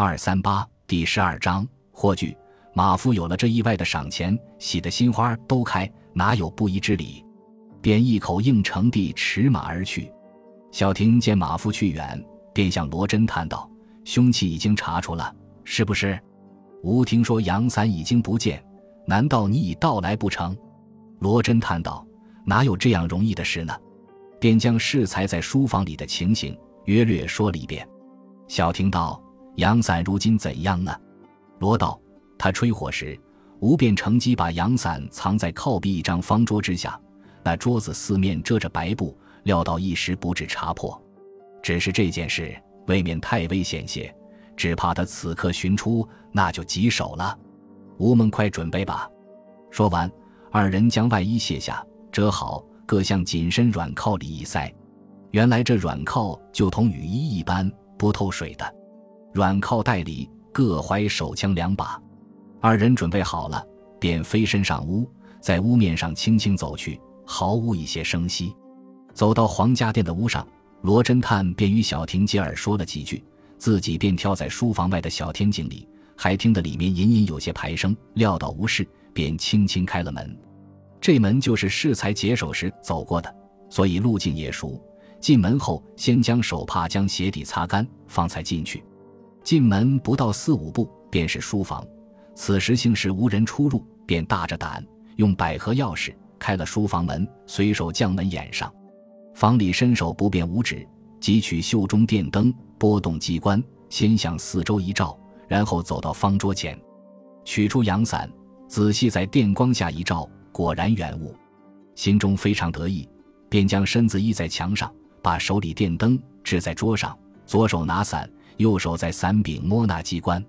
二三八第十二章，霍炬马夫有了这意外的赏钱，喜得心花都开，哪有不依之理？便一口应承地驰马而去。小婷见马夫去远，便向罗真叹道：“凶器已经查出了，是不是？”吴听说杨伞已经不见，难道你已到来不成？罗真叹道：“哪有这样容易的事呢？”便将适才在书房里的情形约略说了一遍。小婷道。阳伞如今怎样呢？罗道，他吹火时，吴便乘机把阳伞藏在靠壁一张方桌之下，那桌子四面遮着白布，料到一时不至查破。只是这件事未免太危险些，只怕他此刻寻出，那就棘手了。吴们快准备吧。说完，二人将外衣卸下，折好，各向紧身软靠里一塞。原来这软靠就同雨衣一般，不透水的。软靠袋里各怀手枪两把，二人准备好了，便飞身上屋，在屋面上轻轻走去，毫无一些声息。走到皇家殿的屋上，罗侦探便与小婷接耳说了几句，自己便跳在书房外的小天井里，还听得里面隐隐有些排声。料到无事，便轻轻开了门。这门就是适才解手时走过的，所以路径也熟。进门后，先将手帕将鞋底擦干，方才进去。进门不到四五步，便是书房。此时幸是无人出入，便大着胆用百合钥匙开了书房门，随手将门掩上。房里伸手不便五指，即取袖中电灯，拨动机关，先向四周一照，然后走到方桌前，取出阳伞，仔细在电光下一照，果然原物。心中非常得意，便将身子倚在墙上，把手里电灯支在桌上，左手拿伞。右手在伞柄摸那机关，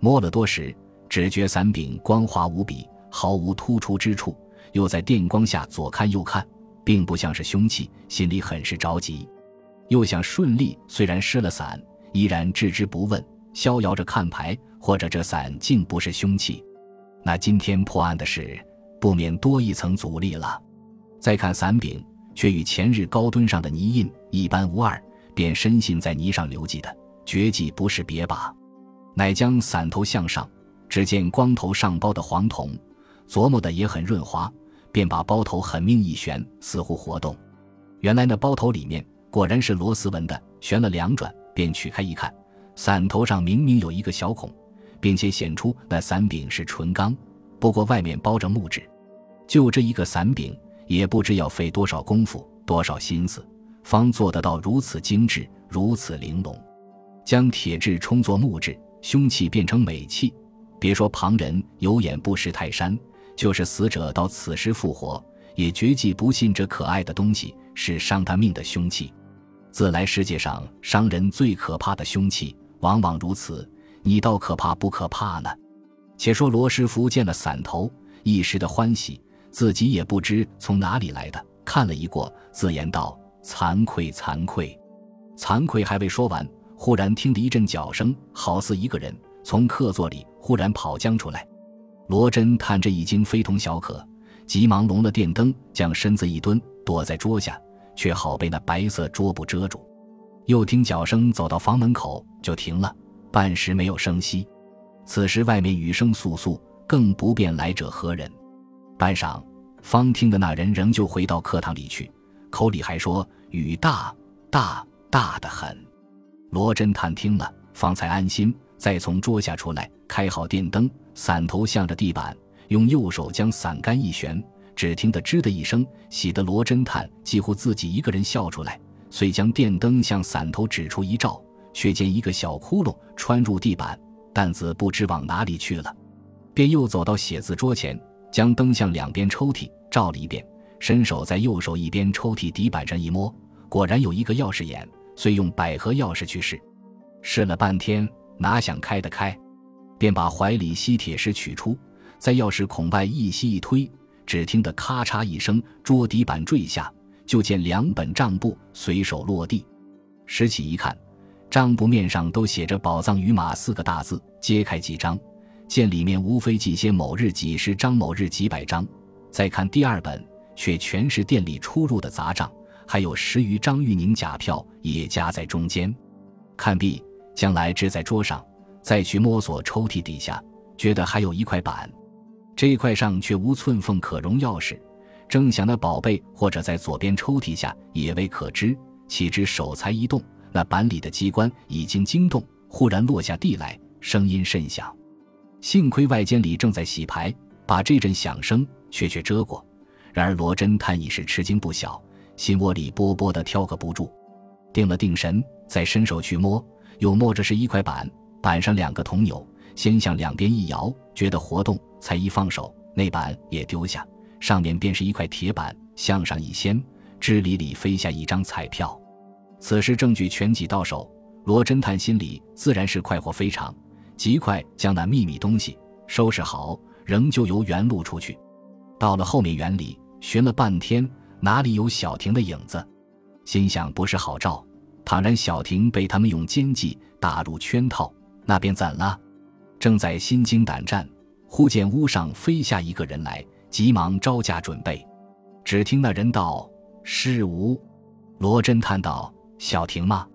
摸了多时，只觉伞柄光滑无比，毫无突出之处。又在电光下左看右看，并不像是凶器，心里很是着急。又想顺利，虽然失了伞，依然置之不问，逍遥着看牌，或者这伞竟不是凶器，那今天破案的事不免多一层阻力了。再看伞柄，却与前日高墩上的泥印一般无二，便深信在泥上留迹的。绝技不是别把，乃将伞头向上，只见光头上包的黄铜，琢磨的也很润滑，便把包头狠命一旋，似乎活动。原来那包头里面果然是螺丝纹的，旋了两转，便取开一看，伞头上明明有一个小孔，并且显出那伞柄是纯钢，不过外面包着木质。就这一个伞柄，也不知要费多少功夫、多少心思，方做得到如此精致、如此玲珑。将铁质充作木质，凶器变成美器。别说旁人有眼不识泰山，就是死者到此时复活，也绝迹不信这可爱的东西是伤他命的凶器。自来世界上伤人最可怕的凶器，往往如此。你倒可怕不可怕呢？且说罗师傅见了伞头，一时的欢喜，自己也不知从哪里来的，看了一过，自言道：“惭愧，惭愧，惭愧。”还未说完。忽然听得一阵脚声，好似一个人从客座里忽然跑将出来。罗真探这已经非同小可，急忙拢了电灯，将身子一蹲，躲在桌下，却好被那白色桌布遮住。又听脚声走到房门口就停了，半时没有声息。此时外面雨声簌簌，更不辨来者何人。半晌，方听的那人仍旧回到客堂里去，口里还说雨大大大的很。罗侦探听了，方才安心，再从桌下出来，开好电灯，伞头向着地板，用右手将伞杆一旋，只听得吱的一声，喜得罗侦探几乎自己一个人笑出来。遂将电灯向伞头指出一照，却见一个小窟窿穿入地板，担子不知往哪里去了，便又走到写字桌前，将灯向两边抽屉照了一遍，伸手在右手一边抽屉底板上一摸，果然有一个钥匙眼。遂用百合钥匙去试，试了半天，哪想开得开，便把怀里吸铁石取出，在钥匙孔外一吸一推，只听得咔嚓一声，桌底板坠下，就见两本账簿随手落地。拾起一看，账簿面上都写着“宝藏与马”四个大字。揭开几张，见里面无非记些某日几十张，某日几百张。再看第二本，却全是店里出入的杂账。还有十余张玉宁假票也夹在中间，看毕，将来支在桌上，再去摸索抽屉底下，觉得还有一块板，这块上却无寸缝可容钥匙。正想那宝贝或者在左边抽屉下也未可知，岂知手才一动，那板里的机关已经惊动，忽然落下地来，声音甚响。幸亏外间里正在洗牌，把这阵响声却却遮过。然而罗侦探已是吃惊不小，心窝里波波的跳个不住。定了定神，再伸手去摸，又摸着是一块板，板上两个铜钮，先向两边一摇，觉得活动，才一放手，那板也丢下。上面便是一块铁板，向上一掀，支里里飞下一张彩票。此时证据全挤到手，罗侦探心里自然是快活非常，极快将那秘密东西收拾好，仍旧由原路出去。到了后面园里，寻了半天，哪里有小婷的影子？心想不是好兆。倘然小婷被他们用奸计打入圈套，那便怎了？正在心惊胆战，忽见屋上飞下一个人来。急忙招架准备，只听那人道：“是无。”罗侦探道：“小婷吗？”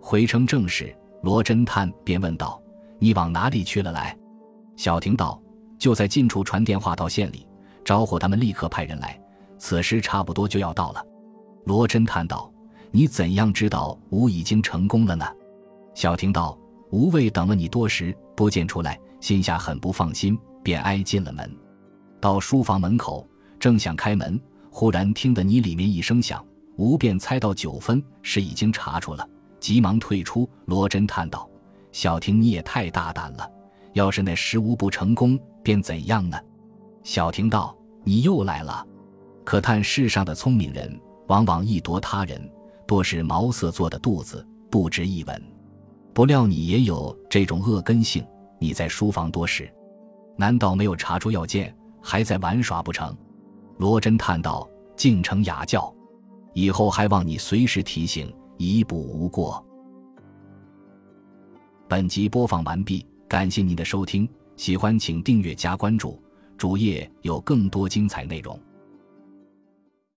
回称正是。罗侦探便问道：“你往哪里去了来？”小婷道：“就在近处传电话到县里，招呼他们立刻派人来。此时差不多就要到了。”罗侦探道：“你怎样知道吾已经成功了呢？”小婷道：“吾未等了你多时，不见出来，心下很不放心，便挨进了门。”到书房门口，正想开门，忽然听得你里面一声响，吾便猜到九分是已经查出了，急忙退出。罗侦探道：“小婷，你也太大胆了！要是那十无不成功，便怎样呢？”小婷道：“你又来了。可叹世上的聪明人，往往易夺他人，多是毛色做的肚子，不值一文。不料你也有这种恶根性。你在书房多时，难道没有查出要件？”还在玩耍不成？罗真叹道：“竟成哑教，以后还望你随时提醒，以补无过。”本集播放完毕，感谢您的收听，喜欢请订阅加关注，主页有更多精彩内容。